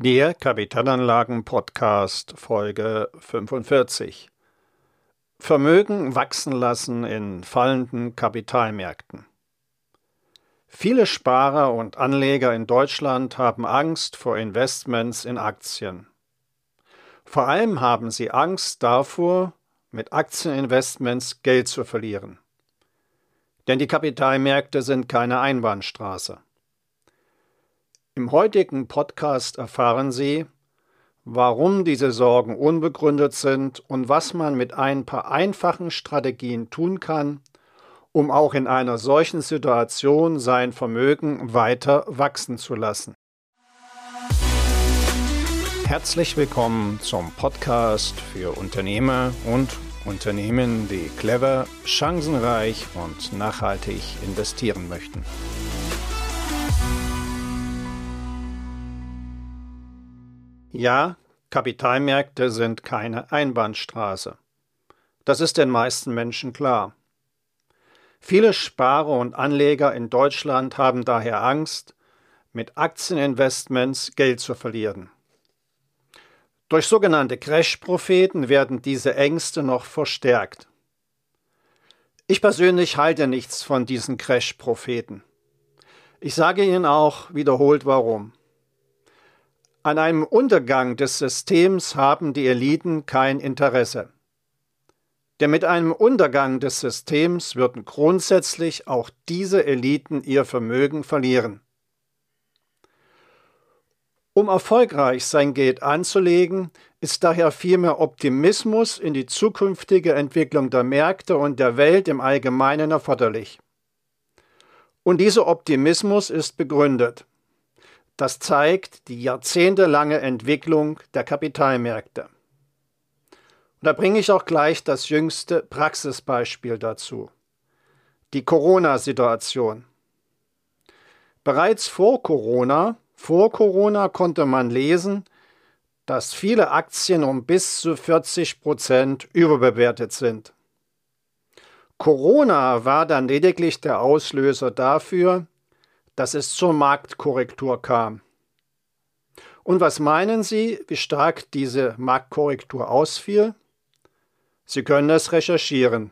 Der Kapitalanlagen Podcast Folge 45 Vermögen wachsen lassen in fallenden Kapitalmärkten. Viele Sparer und Anleger in Deutschland haben Angst vor Investments in Aktien. Vor allem haben sie Angst davor, mit Aktieninvestments Geld zu verlieren. Denn die Kapitalmärkte sind keine Einbahnstraße. Im heutigen Podcast erfahren Sie, warum diese Sorgen unbegründet sind und was man mit ein paar einfachen Strategien tun kann, um auch in einer solchen Situation sein Vermögen weiter wachsen zu lassen. Herzlich willkommen zum Podcast für Unternehmer und Unternehmen, die clever, chancenreich und nachhaltig investieren möchten. Ja, Kapitalmärkte sind keine Einbahnstraße. Das ist den meisten Menschen klar. Viele Sparer und Anleger in Deutschland haben daher Angst, mit Aktieninvestments Geld zu verlieren. Durch sogenannte Crash-Propheten werden diese Ängste noch verstärkt. Ich persönlich halte nichts von diesen Crash-Propheten. Ich sage Ihnen auch wiederholt warum. An einem Untergang des Systems haben die Eliten kein Interesse. Denn mit einem Untergang des Systems würden grundsätzlich auch diese Eliten ihr Vermögen verlieren. Um erfolgreich sein Geld anzulegen, ist daher vielmehr Optimismus in die zukünftige Entwicklung der Märkte und der Welt im Allgemeinen erforderlich. Und dieser Optimismus ist begründet. Das zeigt die jahrzehntelange Entwicklung der Kapitalmärkte. Und da bringe ich auch gleich das jüngste Praxisbeispiel dazu. Die Corona-Situation. Bereits vor Corona, vor Corona konnte man lesen, dass viele Aktien um bis zu 40 Prozent überbewertet sind. Corona war dann lediglich der Auslöser dafür, dass es zur Marktkorrektur kam. Und was meinen Sie, wie stark diese Marktkorrektur ausfiel? Sie können es recherchieren.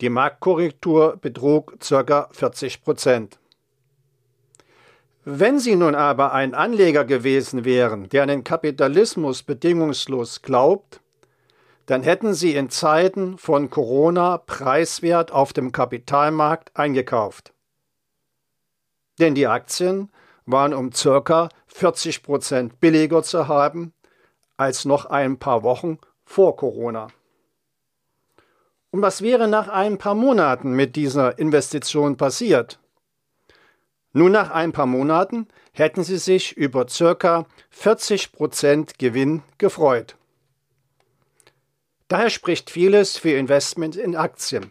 Die Marktkorrektur betrug ca. 40 Prozent. Wenn Sie nun aber ein Anleger gewesen wären, der an den Kapitalismus bedingungslos glaubt, dann hätten Sie in Zeiten von Corona preiswert auf dem Kapitalmarkt eingekauft denn die Aktien waren um circa 40 Prozent billiger zu haben als noch ein paar Wochen vor Corona. Und was wäre nach ein paar Monaten mit dieser Investition passiert? Nun, nach ein paar Monaten hätten sie sich über circa 40 Prozent Gewinn gefreut. Daher spricht vieles für Investment in Aktien.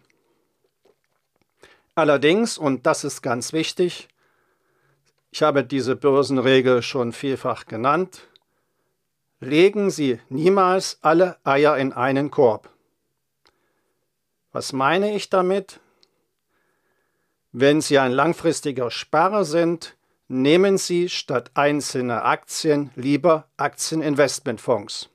Allerdings, und das ist ganz wichtig, ich habe diese Börsenregel schon vielfach genannt. Legen Sie niemals alle Eier in einen Korb. Was meine ich damit? Wenn Sie ein langfristiger Sparer sind, nehmen Sie statt einzelner Aktien lieber Aktieninvestmentfonds.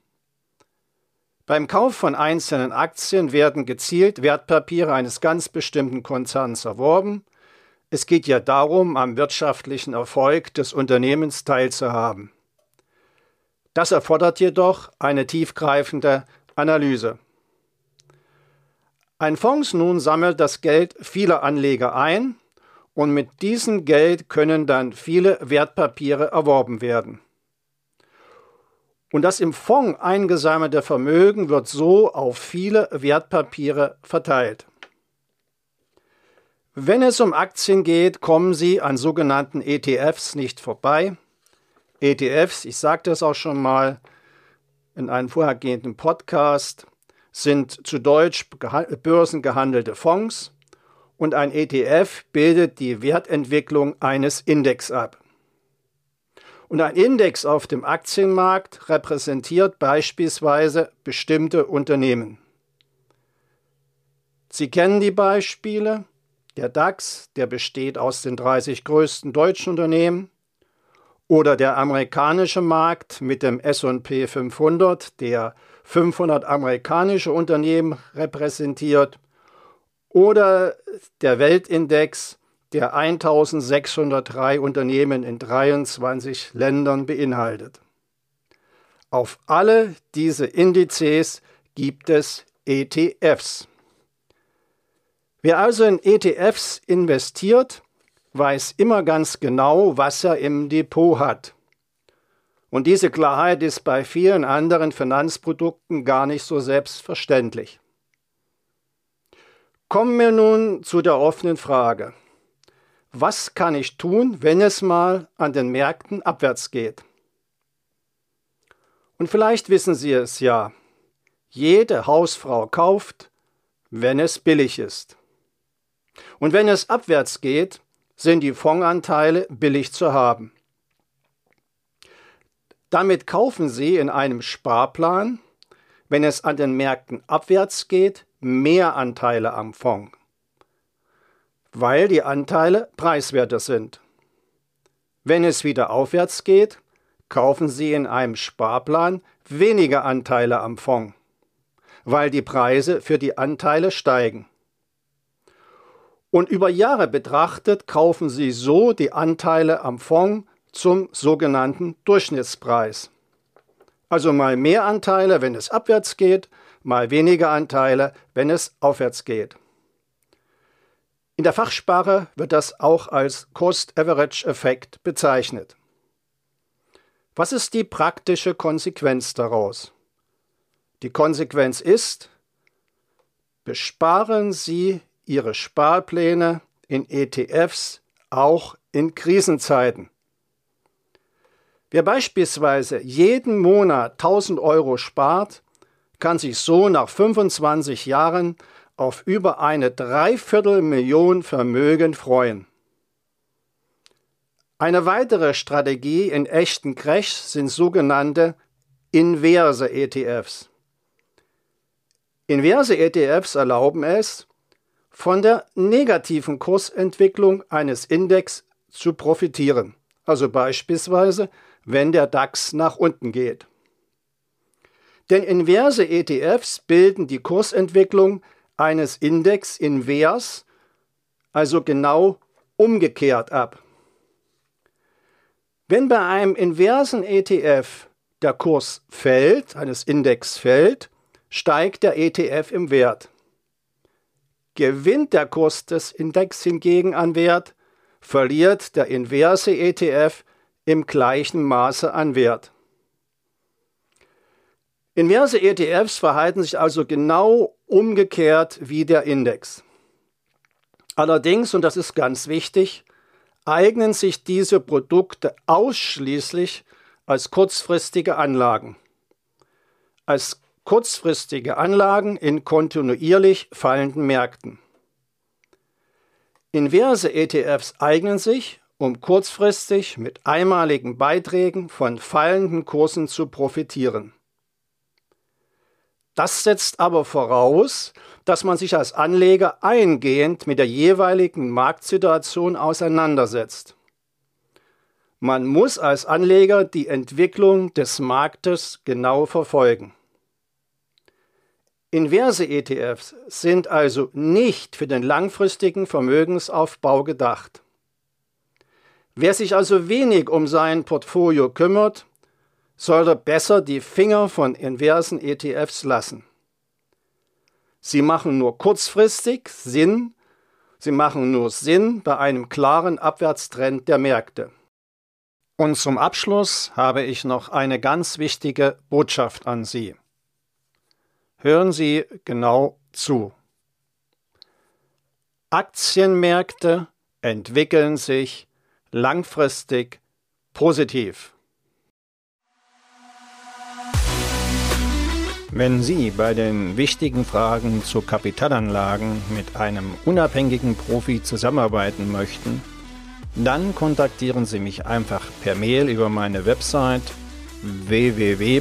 Beim Kauf von einzelnen Aktien werden gezielt Wertpapiere eines ganz bestimmten Konzerns erworben – es geht ja darum, am wirtschaftlichen Erfolg des Unternehmens teilzuhaben. Das erfordert jedoch eine tiefgreifende Analyse. Ein Fonds nun sammelt das Geld vieler Anleger ein und mit diesem Geld können dann viele Wertpapiere erworben werden. Und das im Fonds eingesammelte Vermögen wird so auf viele Wertpapiere verteilt. Wenn es um Aktien geht, kommen Sie an sogenannten ETFs nicht vorbei. ETFs, ich sagte es auch schon mal in einem vorhergehenden Podcast, sind zu Deutsch börsengehandelte Fonds und ein ETF bildet die Wertentwicklung eines Index ab. Und ein Index auf dem Aktienmarkt repräsentiert beispielsweise bestimmte Unternehmen. Sie kennen die Beispiele. Der DAX, der besteht aus den 30 größten deutschen Unternehmen. oder der amerikanische Markt mit dem SP 500, der 500 amerikanische Unternehmen repräsentiert, oder der Weltindex, der 1603 Unternehmen in 23 Ländern beinhaltet. Auf alle diese Indizes gibt es ETFs. Wer also in ETFs investiert, weiß immer ganz genau, was er im Depot hat. Und diese Klarheit ist bei vielen anderen Finanzprodukten gar nicht so selbstverständlich. Kommen wir nun zu der offenen Frage. Was kann ich tun, wenn es mal an den Märkten abwärts geht? Und vielleicht wissen Sie es ja. Jede Hausfrau kauft, wenn es billig ist. Und wenn es abwärts geht, sind die Fondsanteile billig zu haben. Damit kaufen Sie in einem Sparplan, wenn es an den Märkten abwärts geht, mehr Anteile am Fonds, weil die Anteile preiswerter sind. Wenn es wieder aufwärts geht, kaufen Sie in einem Sparplan weniger Anteile am Fonds, weil die Preise für die Anteile steigen. Und über Jahre betrachtet kaufen Sie so die Anteile am Fonds zum sogenannten Durchschnittspreis. Also mal mehr Anteile, wenn es abwärts geht, mal weniger Anteile, wenn es aufwärts geht. In der Fachsprache wird das auch als Cost-Average-Effekt bezeichnet. Was ist die praktische Konsequenz daraus? Die Konsequenz ist, besparen Sie ihre Sparpläne in ETFs auch in Krisenzeiten. Wer beispielsweise jeden Monat 1000 Euro spart, kann sich so nach 25 Jahren auf über eine Dreiviertelmillion Vermögen freuen. Eine weitere Strategie in echten Crashs sind sogenannte inverse ETFs. Inverse ETFs erlauben es, von der negativen Kursentwicklung eines Index zu profitieren, also beispielsweise wenn der DAX nach unten geht. Denn inverse ETFs bilden die Kursentwicklung eines Index invers, also genau umgekehrt ab. Wenn bei einem inversen ETF der Kurs fällt, eines Index fällt, steigt der ETF im Wert. Gewinnt der Kurs des Index hingegen an Wert, verliert der inverse ETF im gleichen Maße an Wert. Inverse ETFs verhalten sich also genau umgekehrt wie der Index. Allerdings, und das ist ganz wichtig, eignen sich diese Produkte ausschließlich als kurzfristige Anlagen. Als kurzfristige Anlagen in kontinuierlich fallenden Märkten. Inverse ETFs eignen sich, um kurzfristig mit einmaligen Beiträgen von fallenden Kursen zu profitieren. Das setzt aber voraus, dass man sich als Anleger eingehend mit der jeweiligen Marktsituation auseinandersetzt. Man muss als Anleger die Entwicklung des Marktes genau verfolgen. Inverse ETFs sind also nicht für den langfristigen Vermögensaufbau gedacht. Wer sich also wenig um sein Portfolio kümmert, sollte besser die Finger von inversen ETFs lassen. Sie machen nur kurzfristig Sinn, sie machen nur Sinn bei einem klaren Abwärtstrend der Märkte. Und zum Abschluss habe ich noch eine ganz wichtige Botschaft an Sie. Hören Sie genau zu. Aktienmärkte entwickeln sich langfristig positiv. Wenn Sie bei den wichtigen Fragen zu Kapitalanlagen mit einem unabhängigen Profi zusammenarbeiten möchten, dann kontaktieren Sie mich einfach per Mail über meine Website www